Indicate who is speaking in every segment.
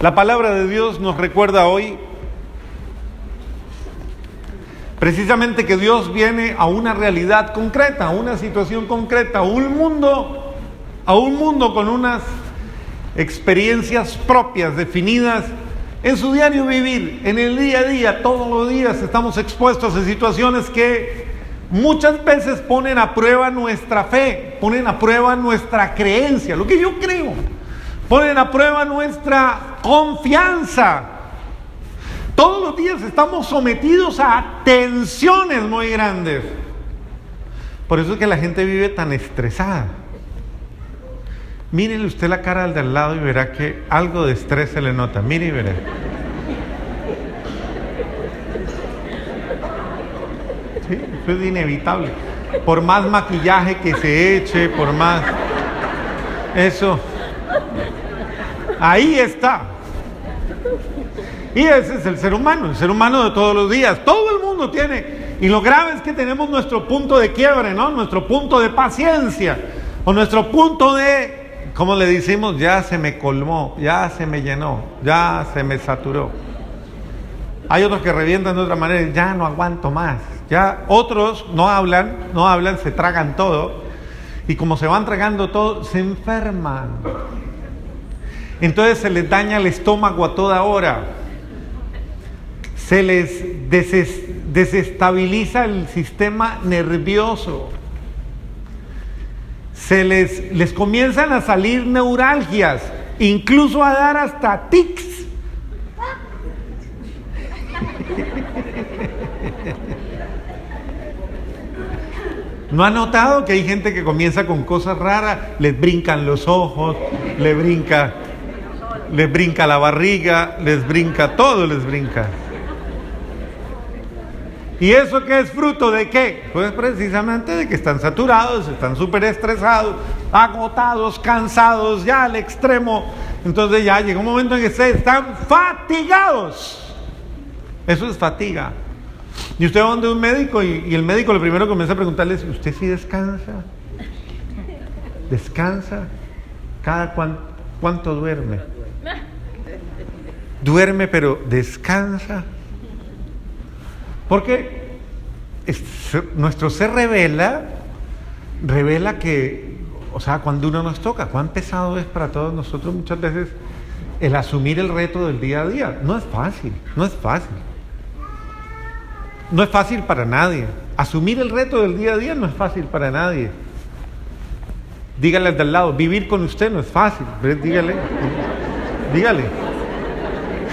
Speaker 1: La palabra de Dios nos recuerda hoy precisamente que Dios viene a una realidad concreta, a una situación concreta, a un mundo, a un mundo con unas experiencias propias, definidas en su diario vivir, en el día a día, todos los días estamos expuestos a situaciones que muchas veces ponen a prueba nuestra fe, ponen a prueba nuestra creencia, lo que yo creo, ponen a prueba nuestra confianza. Todos los días estamos sometidos a tensiones muy grandes. Por eso es que la gente vive tan estresada. Mírele usted la cara al de al lado y verá que algo de estrés se le nota. Mire y verá. Eso es inevitable. Por más maquillaje que se eche, por más... Eso. Ahí está. Y ese es el ser humano, el ser humano de todos los días. Todo el mundo tiene. Y lo grave es que tenemos nuestro punto de quiebre, ¿no? Nuestro punto de paciencia. O nuestro punto de ¿Cómo le decimos? Ya se me colmó, ya se me llenó, ya se me saturó. Hay otros que revientan de otra manera, ya no aguanto más. Ya otros no hablan, no hablan, se tragan todo. Y como se van tragando todo, se enferman. Entonces se les daña el estómago a toda hora. Se les desestabiliza el sistema nervioso se les, les comienzan a salir neuralgias, incluso a dar hasta tics. ¿No ha notado que hay gente que comienza con cosas raras? Les brincan los ojos, les brinca, les brinca la barriga, les brinca todo, les brinca. ¿Y eso qué es fruto de qué? Pues precisamente de que están saturados, están súper estresados, agotados, cansados, ya al extremo. Entonces ya llega un momento en que se están fatigados. Eso es fatiga. Y usted va donde un médico y, el médico lo primero comienza a preguntarle ¿usted sí descansa? ¿Descansa? ¿Cada cuánto duerme? Duerme pero descansa. Porque nuestro ser revela, revela que, o sea, cuando uno nos toca, cuán pesado es para todos nosotros muchas veces el asumir el reto del día a día. No es fácil, no es fácil. No es fácil para nadie. Asumir el reto del día a día no es fácil para nadie. Dígale al del lado, vivir con usted no es fácil. Dígale, dígale.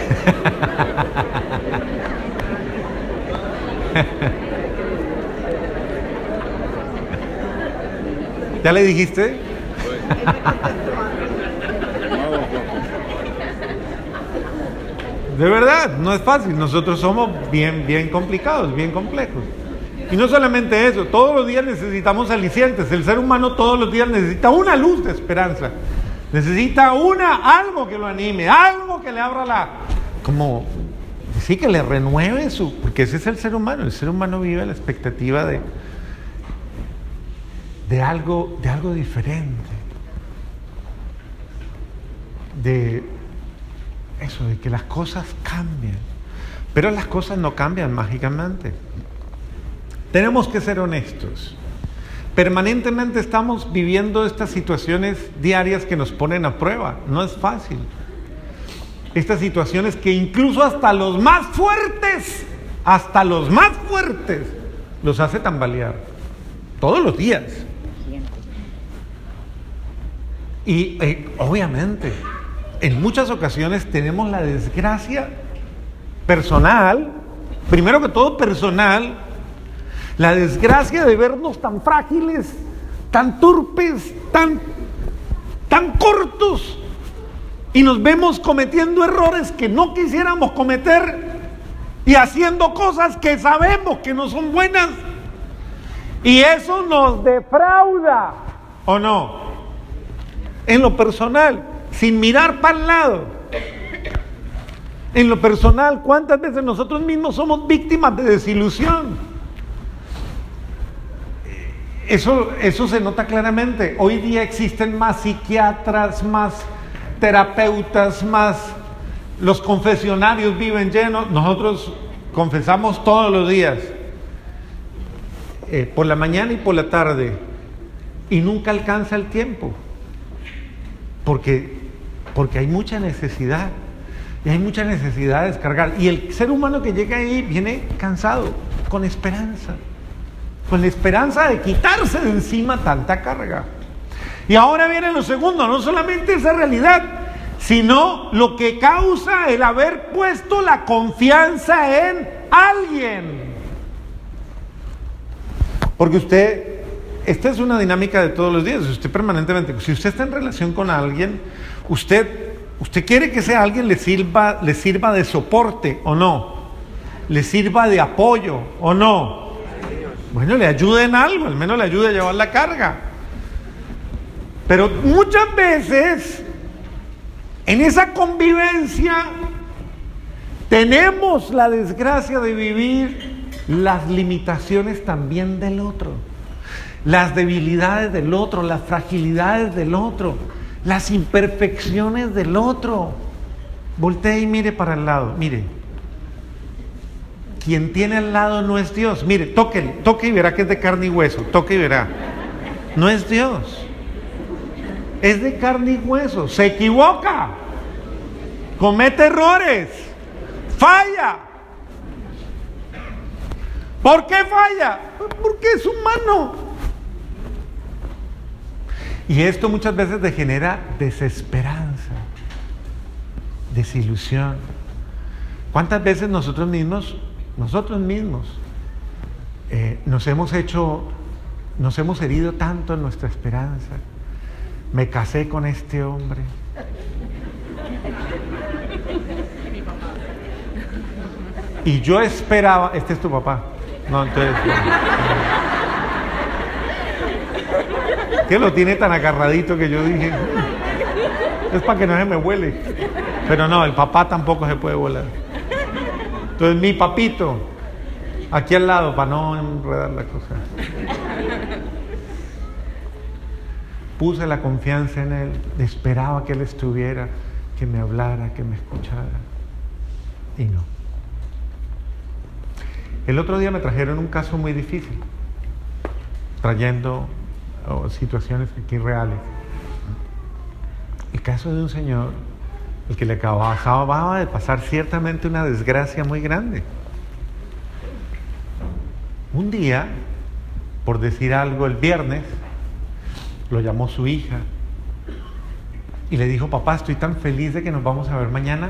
Speaker 1: ¿Ya le dijiste? De verdad, no es fácil. Nosotros somos bien, bien complicados, bien complejos. Y no solamente eso, todos los días necesitamos alicientes. El ser humano todos los días necesita una luz de esperanza. Necesita una, algo que lo anime, algo que le abra la, como sí, que le renueve su, porque ese es el ser humano, el ser humano vive la expectativa de, de, algo, de algo diferente, de eso, de que las cosas cambien, pero las cosas no cambian mágicamente. Tenemos que ser honestos. Permanentemente estamos viviendo estas situaciones diarias que nos ponen a prueba. No es fácil estas situaciones que incluso hasta los más fuertes, hasta los más fuertes, los hace tambalear. Todos los días. Y eh, obviamente, en muchas ocasiones tenemos la desgracia personal, primero que todo personal, la desgracia de vernos tan frágiles, tan turpes, tan, tan cortos, y nos vemos cometiendo errores que no quisiéramos cometer y haciendo cosas que sabemos que no son buenas. Y eso nos defrauda, ¿o no? En lo personal, sin mirar para el lado. En lo personal, ¿cuántas veces nosotros mismos somos víctimas de desilusión? Eso, eso se nota claramente. Hoy día existen más psiquiatras, más terapeutas, más Los confesionarios viven llenos, nosotros confesamos todos los días, eh, por la mañana y por la tarde, y nunca alcanza el tiempo, porque, porque hay mucha necesidad, y hay mucha necesidad de descargar, y el ser humano que llega ahí viene cansado, con esperanza, con la esperanza de quitarse de encima tanta carga. Y ahora viene lo segundo, no solamente esa realidad, sino lo que causa el haber puesto la confianza en alguien. Porque usted, esta es una dinámica de todos los días, usted permanentemente, si usted está en relación con alguien, usted, usted quiere que ese alguien le sirva, le sirva de soporte o no, le sirva de apoyo o no. Bueno, le ayude en algo, al menos le ayude a llevar la carga. Pero muchas veces en esa convivencia tenemos la desgracia de vivir las limitaciones también del otro, las debilidades del otro, las fragilidades del otro, las imperfecciones del otro. Voltee y mire para el lado, mire. Quien tiene al lado no es Dios. Mire, toque, toque y verá que es de carne y hueso. Toque y verá. No es Dios es de carne y hueso, se equivoca, comete errores, falla. ¿Por qué falla? Porque es humano. Y esto muchas veces degenera desesperanza, desilusión. ¿Cuántas veces nosotros mismos, nosotros mismos, eh, nos hemos hecho, nos hemos herido tanto en nuestra esperanza? Me casé con este hombre. Y yo esperaba, este es tu papá. No, entonces. Que lo tiene tan agarradito que yo dije. Es para que no se me huele. Pero no, el papá tampoco se puede volar. Entonces mi papito, aquí al lado, para no enredar la cosa. Puse la confianza en Él, esperaba que Él estuviera, que me hablara, que me escuchara. Y no. El otro día me trajeron un caso muy difícil, trayendo situaciones aquí reales. El caso de un señor, el que le acababa de pasar ciertamente una desgracia muy grande. Un día, por decir algo, el viernes, lo llamó su hija y le dijo, papá, estoy tan feliz de que nos vamos a ver mañana.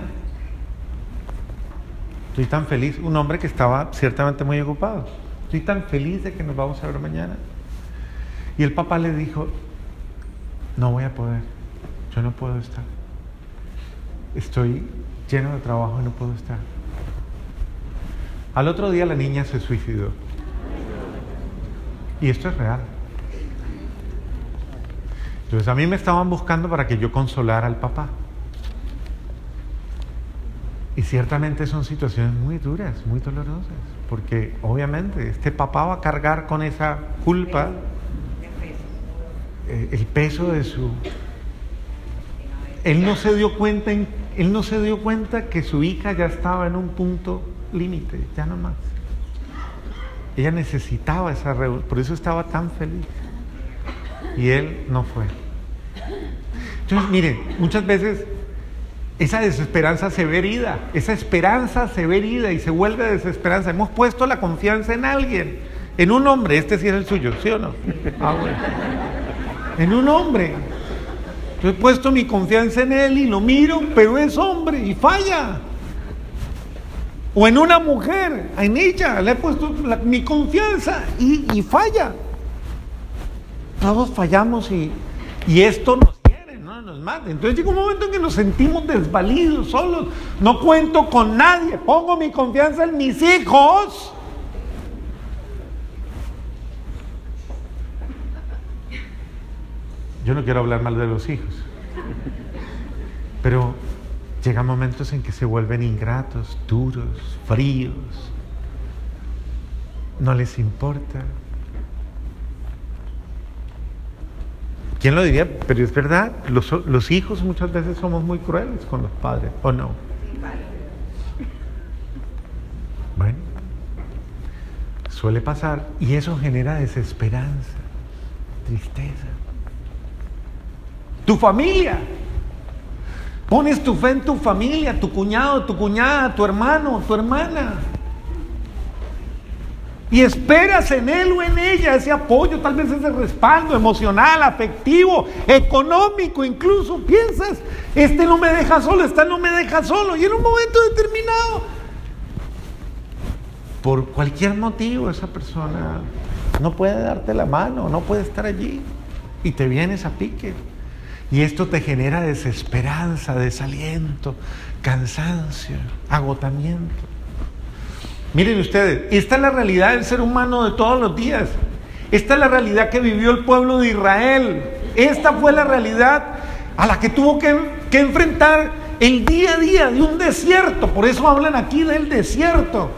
Speaker 1: Estoy tan feliz, un hombre que estaba ciertamente muy ocupado. Estoy tan feliz de que nos vamos a ver mañana. Y el papá le dijo, no voy a poder, yo no puedo estar. Estoy lleno de trabajo y no puedo estar. Al otro día la niña se suicidó. Y esto es real. Entonces a mí me estaban buscando para que yo consolara al papá. Y ciertamente son situaciones muy duras, muy dolorosas, porque obviamente este papá va a cargar con esa culpa eh, el peso de su... Él no se dio cuenta, él no se dio cuenta que su hija ya estaba en un punto límite, ya no más. Ella necesitaba esa reunión, por eso estaba tan feliz y él no fue. Entonces, miren, muchas veces esa desesperanza se ve herida, esa esperanza se ve herida y se vuelve desesperanza. Hemos puesto la confianza en alguien, en un hombre, este sí es el suyo, ¿sí o no? Ah, bueno. En un hombre. Yo he puesto mi confianza en él y lo miro, pero es hombre y falla. O en una mujer, en ella, le he puesto mi confianza y, y falla. Todos fallamos y, esto nos quiere, ¿no? nos mata. Entonces llega un momento en que nos sentimos desvalidos, solos. No cuento con nadie. Pongo mi confianza en mis hijos. Yo no quiero hablar mal de los hijos. Pero llegan momentos en que se vuelven ingratos, duros, fríos. No les importa. ¿Quién lo diría? Pero es verdad, los, hijos muchas veces somos muy crueles con los padres, ¿o no? Bueno, suele pasar y eso genera desesperanza, tristeza. Tu familia. Pones tu fe en tu familia, tu cuñado, tu cuñada, tu hermano, tu hermana. Y esperas en él o en ella ese apoyo, tal vez ese respaldo emocional, afectivo, económico, incluso piensas, este no me deja solo, esta no me deja solo. Y en un momento determinado, por cualquier motivo, esa persona no puede darte la mano, no puede estar allí. Y te vienes a pique. Y esto te genera desesperanza, desaliento, cansancio, agotamiento. Miren ustedes, esta es la realidad del ser humano de todos los días. Esta es la realidad que vivió el pueblo de Israel. Esta fue la realidad a la que tuvo que, enfrentar el día a día de un desierto. Por eso hablan aquí del desierto.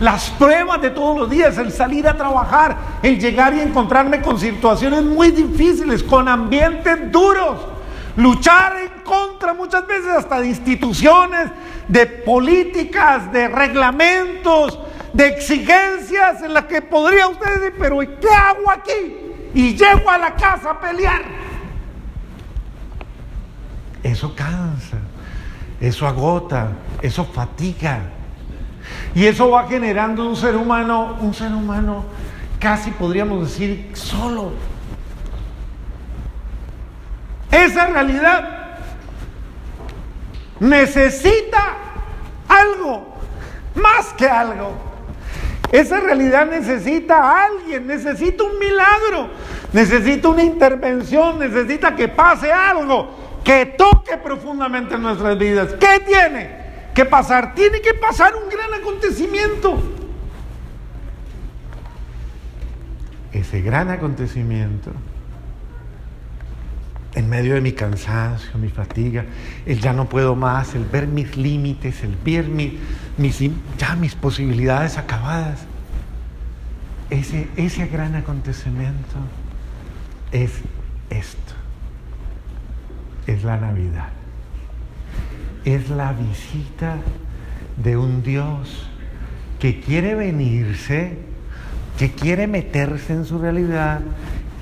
Speaker 1: Las pruebas de todos los días, el salir a trabajar, el llegar y encontrarme con situaciones muy difíciles, con ambientes duros, luchar contra muchas veces hasta de instituciones, de políticas, de reglamentos, de exigencias en las que podría usted decir, pero ¿qué hago aquí? Y llego a la casa a pelear. Eso cansa, eso agota, eso fatiga. Y eso va generando un ser humano, un ser humano casi podríamos decir solo. Esa realidad necesita algo, más que algo. Esa realidad necesita a alguien, necesita un milagro, necesita una intervención, necesita que pase algo que toque profundamente nuestras vidas. ¿Qué tiene? que pasar, tiene que pasar un gran acontecimiento. Ese gran acontecimiento, en medio de mi cansancio, mi fatiga, el ya no puedo más, el ver mis límites, el ver mis, ya mis posibilidades acabadas, ese, ese gran acontecimiento es esto, es la Navidad. Es la visita de un Dios que quiere venirse, que quiere meterse en su realidad,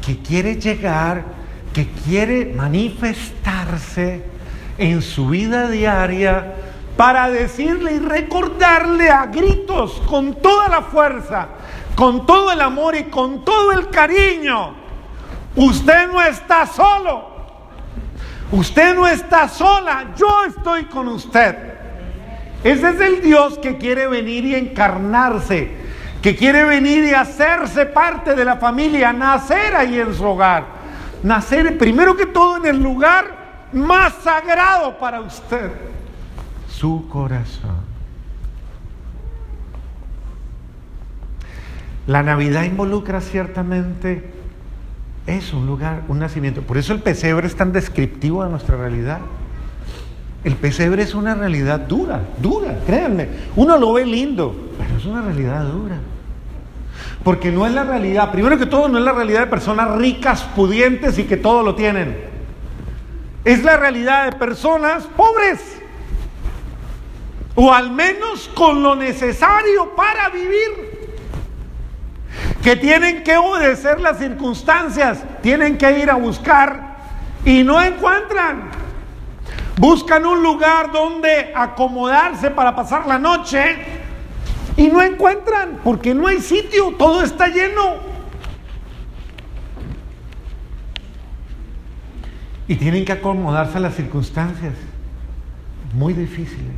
Speaker 1: que quiere llegar, que quiere manifestarse en su vida diaria para decirle y recordarle a gritos con toda la fuerza, con todo el amor y con todo el cariño, usted no está solo. Usted no está sola, yo estoy con usted. Ese es el Dios que quiere venir y encarnarse, que quiere venir y hacerse parte de la familia, nacer ahí en su hogar. Nacer primero que todo en el lugar más sagrado para usted, su corazón. La Navidad involucra ciertamente es un lugar, un nacimiento. Por eso el pesebre es tan descriptivo de nuestra realidad. El pesebre es una realidad dura, dura, créanme. Uno lo ve lindo, pero es una realidad dura. Porque no es la realidad, primero que todo, no es la realidad de personas ricas, pudientes y que todo lo tienen. Es la realidad de personas pobres. O al menos con lo necesario para vivir que tienen que obedecer las circunstancias, tienen que ir a buscar y no encuentran. Buscan un lugar donde acomodarse para pasar la noche y no encuentran porque no hay sitio, todo está lleno. Y tienen que acomodarse a las circunstancias muy difíciles.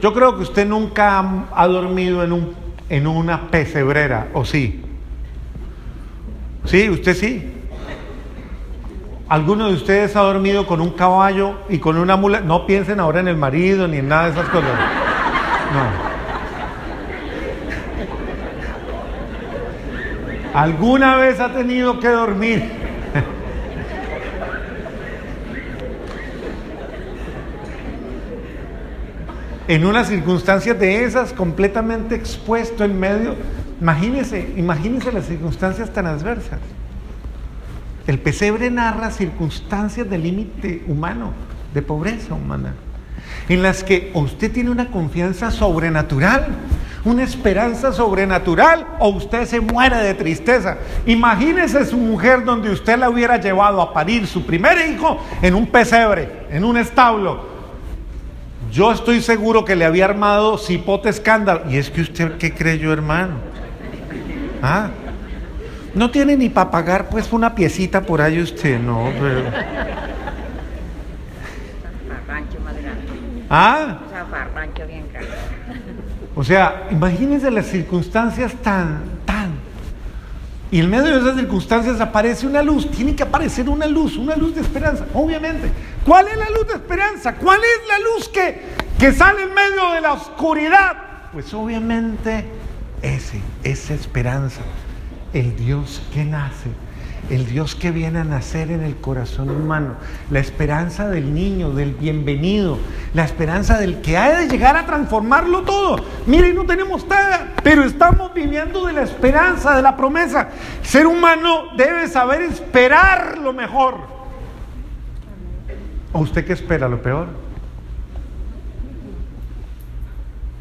Speaker 1: Yo creo que usted nunca ha dormido en un en una pesebrera, ¿o sí? Sí, usted sí. ¿Alguno de ustedes ha dormido con un caballo y con una mula? No piensen ahora en el marido ni en nada de esas cosas. No. ¿Alguna vez ha tenido que dormir en unas circunstancias de esas, completamente expuesto en medio. Imagínense, imagínense las circunstancias tan adversas. El pesebre narra circunstancias de límite humano, de pobreza humana. en las que usted tiene una confianza sobrenatural, una esperanza sobrenatural, o usted se muere de tristeza. Imagínese su mujer donde usted la hubiera llevado a parir su primer hijo en un pesebre, en un establo. Yo estoy seguro que le había armado cipote escándalo. Y es que usted, ¿qué creyó, hermano? ¿Ah? No tiene ni para pagar pues una piecita por ahí usted, no, pero... ¿Ah? O sea, imagínense las circunstancias tan, tan. Y en medio de esas circunstancias aparece una luz. Tiene que aparecer una luz, una luz de esperanza, obviamente. ¿Cuál es la luz de esperanza? ¿Cuál es la luz que, que sale en medio de la oscuridad? Pues obviamente ese, esa esperanza el Dios que nace, el Dios que viene a nacer en el corazón humano, la esperanza del niño, del bienvenido, la esperanza del que ha de llegar a transformarlo todo. Miren, no tenemos nada, pero estamos viviendo de la esperanza, de la promesa. El ser humano debe saber esperar lo mejor. ¿O usted qué espera? ¿Lo peor?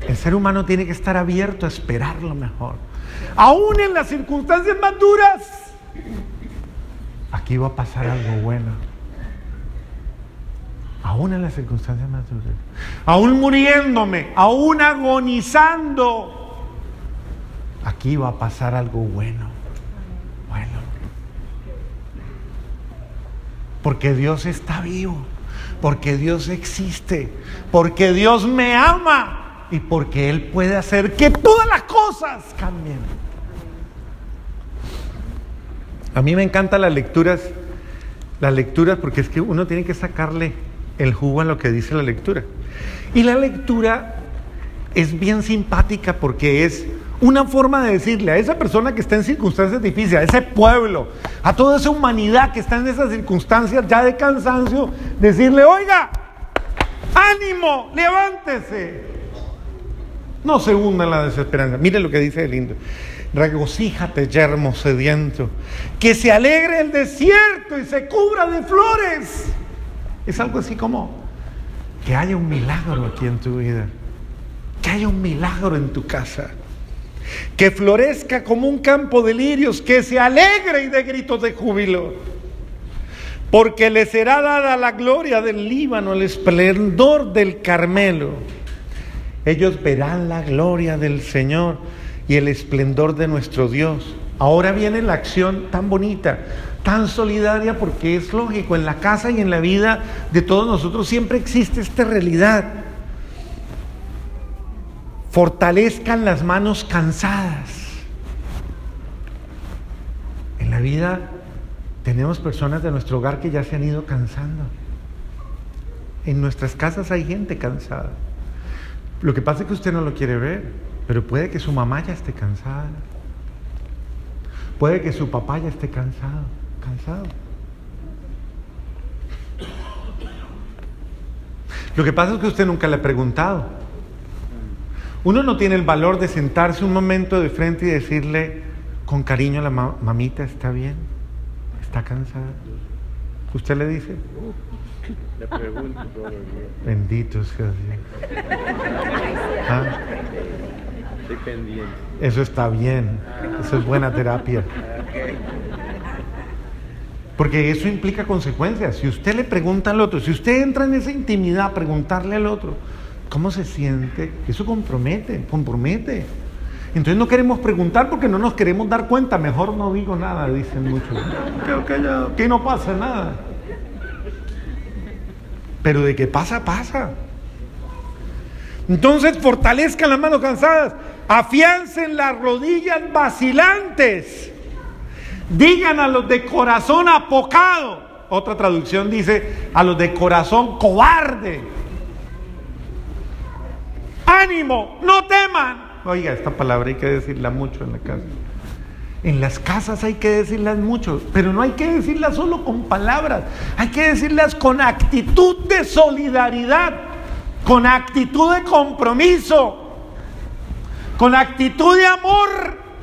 Speaker 1: El ser humano tiene que estar abierto a esperar lo mejor aún en las circunstancias más duras, aquí va a pasar algo bueno. Aún en las circunstancias más duras, aún muriéndome, aún agonizando, aquí va a pasar algo bueno. Bueno. Porque Dios está vivo, porque Dios existe, porque Dios me ama y porque Él puede hacer que todas las cosas cambien. A mí me encantan las lecturas, las lecturas porque es que uno tiene que sacarle el jugo a lo que dice la lectura. Y la lectura es bien simpática porque es una forma de decirle a esa persona que está en circunstancias difíciles, a ese pueblo, a toda esa humanidad que está en esas circunstancias ya de cansancio, decirle, oiga, ánimo, levántese, no se hunda en la desesperanza. Mire lo que dice el lindo. Regocíjate, yermo sediento. Que se alegre el desierto y se cubra de flores. Es algo así como que haya un milagro aquí en tu vida. Que haya un milagro en tu casa. Que florezca como un campo de lirios. Que se alegre y de gritos de júbilo. Porque le será dada la gloria del Líbano, el esplendor del Carmelo ellos verán la gloria del Señor y el esplendor de nuestro Dios. Ahora viene la acción tan bonita, tan solidaria, porque es lógico, en la casa y en la vida de todos nosotros siempre existe esta realidad. Fortalezcan las manos cansadas. En la vida tenemos personas de nuestro hogar que ya se han ido cansando. En nuestras casas hay gente cansada. Lo que pasa es que usted no lo quiere ver, pero puede que su mamá ya esté cansada. Puede que su papá ya esté cansado, cansado. Lo que pasa es que usted nunca le ha preguntado. Uno no tiene el valor de sentarse un momento de frente y decirle con cariño a la mamita, ¿está bien? ¿Está cansada? ¿Usted le dice? Le pregunto todo el día. Bendito sea Dios. ¿Ah? Estoy pendiente. Eso está bien. Eso es buena terapia. Porque eso implica consecuencias. Si usted le pregunta al otro, si usted entra en esa intimidad a preguntarle al otro, ¿cómo se siente? Eso compromete, compromete. Entonces no queremos preguntar porque no nos queremos dar cuenta. Mejor no digo nada, dicen muchos. Que, que no pasa nada. Pero de que pasa, pasa. Entonces fortalezcan las manos cansadas, afiancen las rodillas vacilantes, digan a los de corazón apocado, otra traducción dice a los de corazón cobarde, ánimo, no teman. Oiga, esta palabra hay que decirla mucho en la casa. En las casas hay que decirlas mucho, pero no hay que decirlas solo con palabras, hay que decirlas con actitud de solidaridad, con actitud de compromiso, con actitud de amor.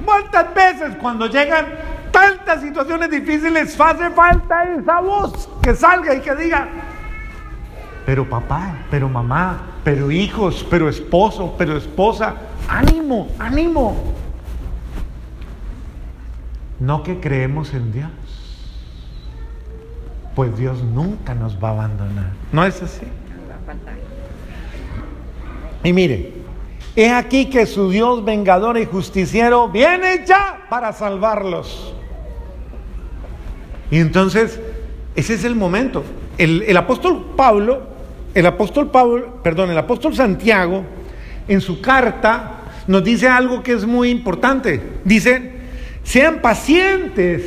Speaker 1: ¿Cuántas veces cuando llegan tantas situaciones difíciles hace falta esa voz que salga y que diga, pero papá, pero mamá, pero hijos, pero esposo, pero esposa. Ánimo, ánimo. No que creemos en Dios. Pues Dios nunca nos va a abandonar. ¿No es así? Y mire, es aquí que su Dios vengador y justiciero viene ya para salvarlos. Y entonces, ese es el momento. El, el, apóstol Pablo, el apóstol Pablo, perdón, el apóstol Santiago, en su carta nos dice algo que es muy importante. Dice, sean pacientes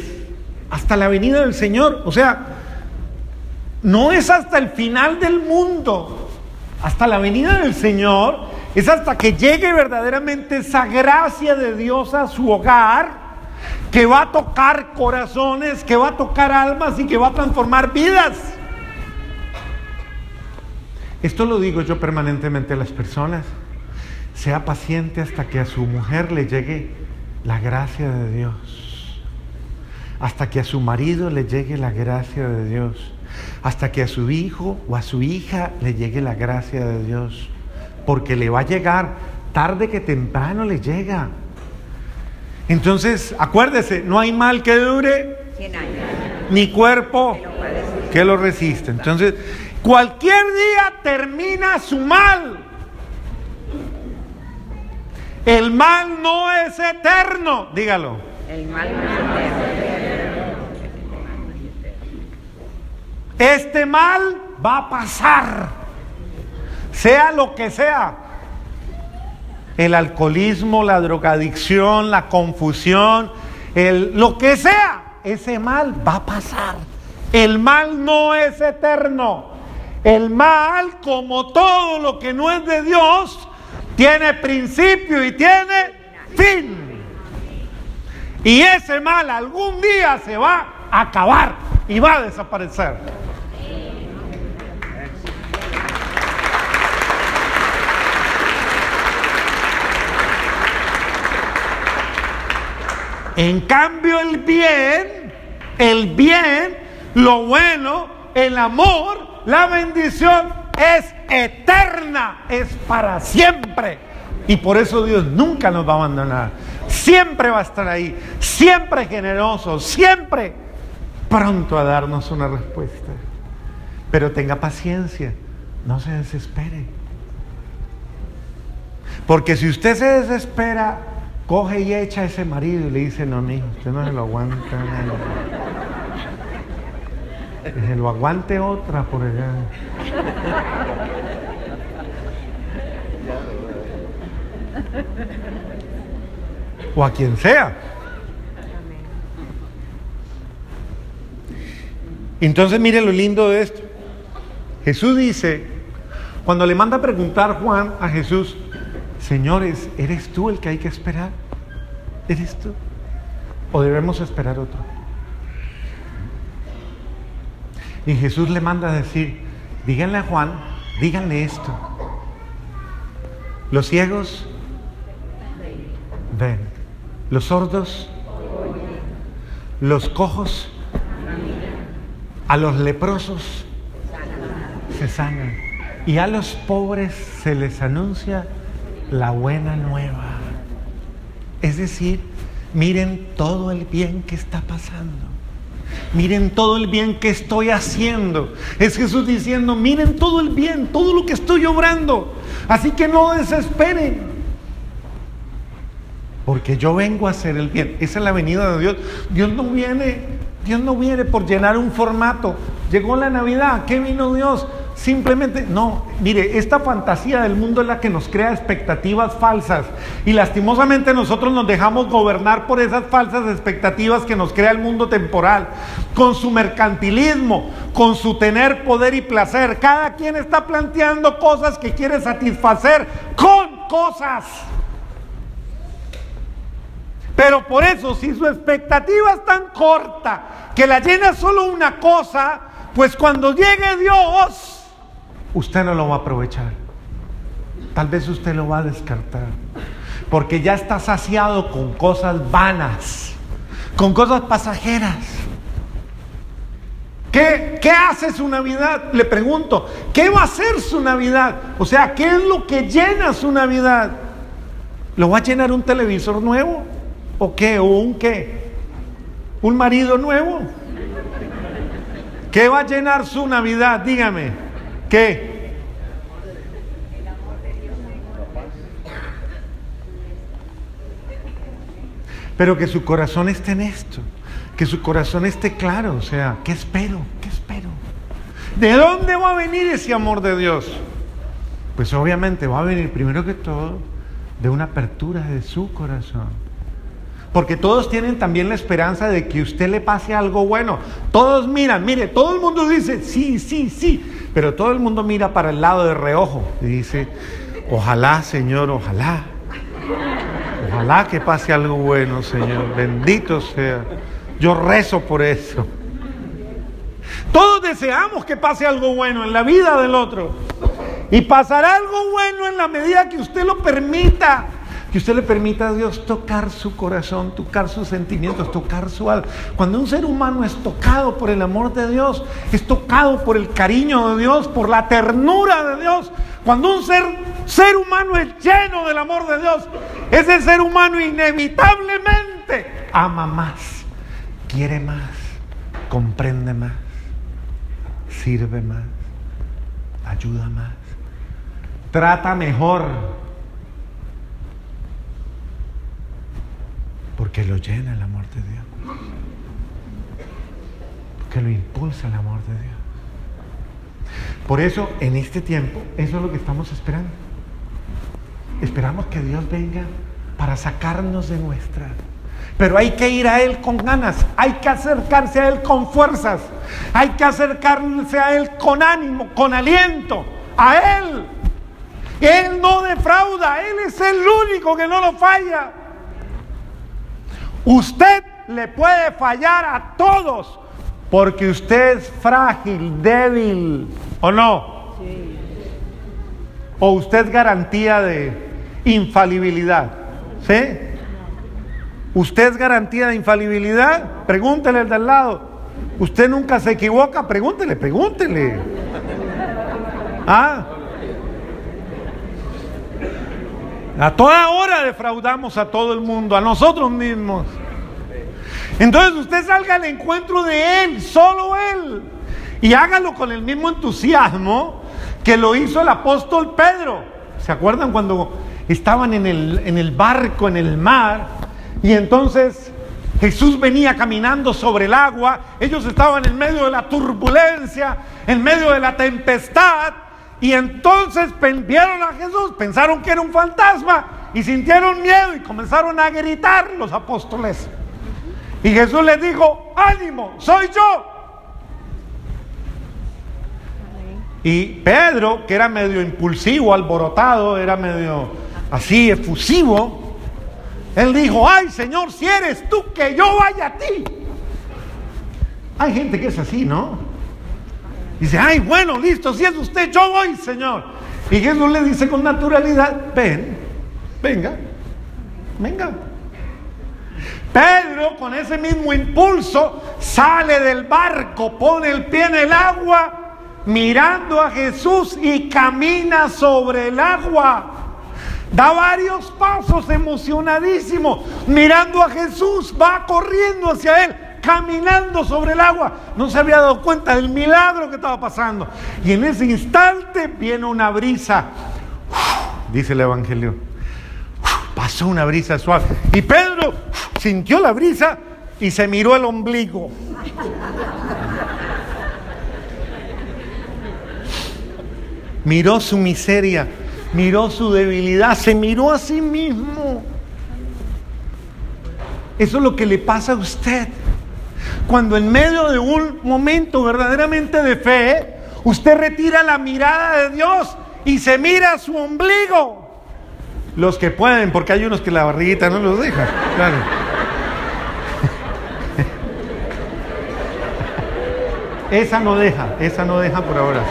Speaker 1: hasta la venida del Señor. O sea, no es hasta el final del mundo, hasta la venida del Señor, es hasta que llegue verdaderamente esa gracia de Dios a su hogar, que va a tocar corazones, que va a tocar almas y que va a transformar vidas. Esto lo digo yo permanentemente a las personas. Sea paciente hasta que a su mujer le llegue la gracia de Dios. Hasta que a su marido le llegue la gracia de Dios. Hasta que a su hijo o a su hija le llegue la gracia de Dios. Porque le va a llegar, tarde que temprano le llega. Entonces, acuérdese, no hay mal que dure, ni cuerpo que lo resiste. Entonces, cualquier día termina su mal. El mal no es eterno, dígalo. El mal no es eterno. Este mal va a pasar, sea lo que sea. El alcoholismo, la drogadicción, la confusión, el, lo que sea, ese mal va a pasar. El mal no es eterno. El mal, como todo lo que no es de Dios, tiene principio y tiene fin. Y ese mal algún día se va a acabar y va a desaparecer. En cambio el bien, el bien, lo bueno, el amor, la bendición es eterna, es para siempre. Y por eso Dios nunca nos va a abandonar. Siempre va a estar ahí, siempre generoso, siempre pronto a darnos una respuesta. Pero tenga paciencia, no se desespere. Porque si usted se desespera, coge y echa a ese marido y le dice, no, hijo, usted no se lo aguanta. Que se lo aguante otra por allá. O a quien sea. Entonces mire lo lindo de esto. Jesús dice, cuando le manda a preguntar Juan a Jesús, señores, ¿eres tú el que hay que esperar? ¿Eres tú? ¿O debemos esperar otro? Y Jesús le manda a decir, díganle a Juan, díganle esto. Los ciegos ven, los sordos, los cojos, a los leprosos se sanan y a los pobres se les anuncia la buena nueva. Es decir, miren todo el bien que está pasando. Miren todo el bien que estoy haciendo. Es Jesús diciendo, miren todo el bien, todo lo que estoy obrando. Así que no desesperen. Porque yo vengo a hacer el bien. Esa es la venida de Dios. Dios no viene, Dios no viene por llenar un formato. Llegó la Navidad, ¿qué vino Dios? Simplemente, no, mire, esta fantasía del mundo es la que nos crea expectativas falsas y lastimosamente nosotros nos dejamos gobernar por esas falsas expectativas que nos crea el mundo temporal, con su mercantilismo, con su tener poder y placer. Cada quien está planteando cosas que quiere satisfacer con cosas. Pero por eso, si su expectativa es tan corta que la llena solo una cosa, pues cuando llegue Dios, usted no lo va a aprovechar. Tal vez usted lo va a descartar. Porque ya está saciado con cosas vanas, con cosas pasajeras. ¿Qué, ¿Qué hace su Navidad? Le pregunto, ¿qué va a hacer su Navidad? O sea, ¿qué es lo que llena su Navidad? ¿Lo va a llenar un televisor nuevo? ¿O qué? ¿O un qué? ¿Un marido nuevo? ¿Qué va a llenar su Navidad? Dígame. ¿Qué? Pero que su corazón esté en esto, que su corazón esté claro, o sea, ¿qué espero? ¿Qué espero? ¿De dónde va a venir ese amor de Dios? Pues obviamente va a venir primero que todo de una apertura de su corazón. Porque todos tienen también la esperanza de que usted le pase algo bueno. Todos miran, mire, todo el mundo dice, sí, sí, sí, pero todo el mundo mira para el lado de reojo y dice, ojalá, Señor, ojalá. Ojalá que pase algo bueno, Señor. Bendito sea. Yo rezo por eso. Todos deseamos que pase algo bueno en la vida del otro. Y pasará algo bueno en la medida que usted lo permita. Que usted le permita a Dios tocar su corazón, tocar sus sentimientos, tocar su alma. Cuando un ser humano es tocado por el amor de Dios, es tocado por el cariño de Dios, por la ternura de Dios. Cuando un ser, ser humano es lleno del amor de Dios, ese ser humano inevitablemente ama más, quiere más, comprende más, sirve más, ayuda más, trata mejor Porque lo llena el amor de Dios. Porque lo impulsa el amor de Dios. Por eso, en este tiempo, eso es lo que estamos esperando. Esperamos que Dios venga para sacarnos de nuestra. Pero hay que ir a Él con ganas, hay que acercarse a Él con fuerzas, hay que acercarse a Él con ánimo, con aliento, a Él. Él no defrauda, Él es el único que no lo falla. Usted le puede fallar a todos porque usted es frágil, débil, ¿o no? ¿O usted es garantía de infalibilidad? ¿Sí? ¿Usted es garantía de infalibilidad? Pregúntele al de al lado. ¿Usted nunca se equivoca? Pregúntele, pregúntele. ¿Ah? A toda hora defraudamos a todo el mundo, a nosotros mismos. Entonces usted salga al encuentro de Él, solo Él. Y hágalo con el mismo entusiasmo que lo hizo el apóstol Pedro. ¿Se acuerdan cuando estaban en el, en el barco, en el mar? Y entonces Jesús venía caminando sobre el agua, ellos estaban en medio de la turbulencia, en medio de la tempestad, y entonces vieron a Jesús, pensaron que era un fantasma y sintieron miedo y comenzaron a gritar los apóstoles. Y Jesús les dijo, ánimo, soy yo. Y Pedro, que era medio impulsivo, alborotado, era medio así, efusivo, él dijo, ay Señor, si eres tú, que yo vaya a ti. Hay gente que es así, ¿no? Dice, ay, bueno, listo, si es usted, yo voy, Señor. Y Jesús le dice con naturalidad, ven, venga, venga. Pedro, con ese mismo impulso, sale del barco, pone el pie en el agua, mirando a Jesús y camina sobre el agua. Da varios pasos emocionadísimo, mirando a Jesús, va corriendo hacia él caminando sobre el agua. No se había dado cuenta del milagro que estaba pasando. Y en ese instante viene una brisa, dice el Evangelio. Pasó una brisa suave. Y Pedro sintió la brisa y se miró el ombligo. Miró su miseria, miró su debilidad, se miró a sí mismo. Eso es lo que le pasa a usted. Cuando en medio de un momento verdaderamente de fe, usted retira la mirada de Dios y se mira a su ombligo. Los que pueden, porque hay unos que la barriguita no los deja. Claro. Esa no deja, esa no deja por ahora.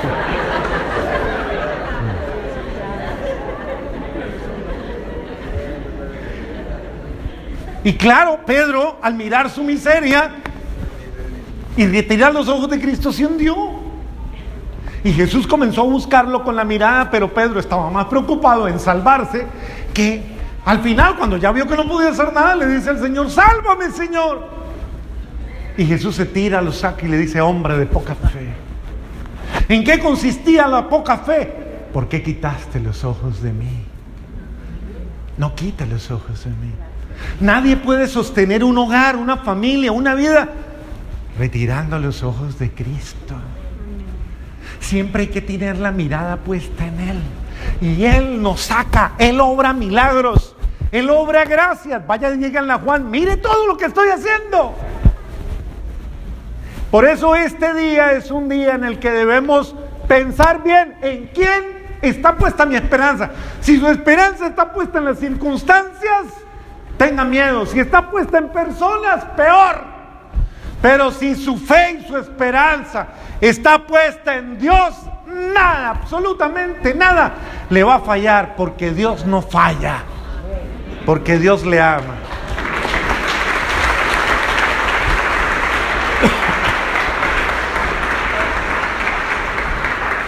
Speaker 1: Y claro, Pedro, al mirar su miseria, Y de tirar los ojos de Cristo se hundió. Y Jesús comenzó a buscarlo con la mirada, pero Pedro estaba más preocupado en salvarse que al final, cuando ya vio que no podía hacer nada, le dice al Señor, sálvame Señor. Y Jesús se tira, lo saca y le dice, hombre de poca fe. ¿En qué consistía la poca fe? ¿Por qué quitaste los ojos de mí? No quita los ojos de mí. Nadie puede sostener un hogar, una familia, una vida retirando los ojos de Cristo. Siempre hay que tener la mirada puesta en Él. Y Él nos saca, Él obra milagros, Él obra gracias. Vaya, llegan a Juan, mire todo lo que estoy haciendo. Por eso este día es un día en el que debemos pensar bien en quién está puesta mi esperanza. Si su esperanza está puesta en las circunstancias, tenga miedo. Si está puesta en personas, peor. Pero si su fe y su esperanza está puesta en Dios, nada, absolutamente nada le va a fallar, porque Dios no falla, porque Dios le ama.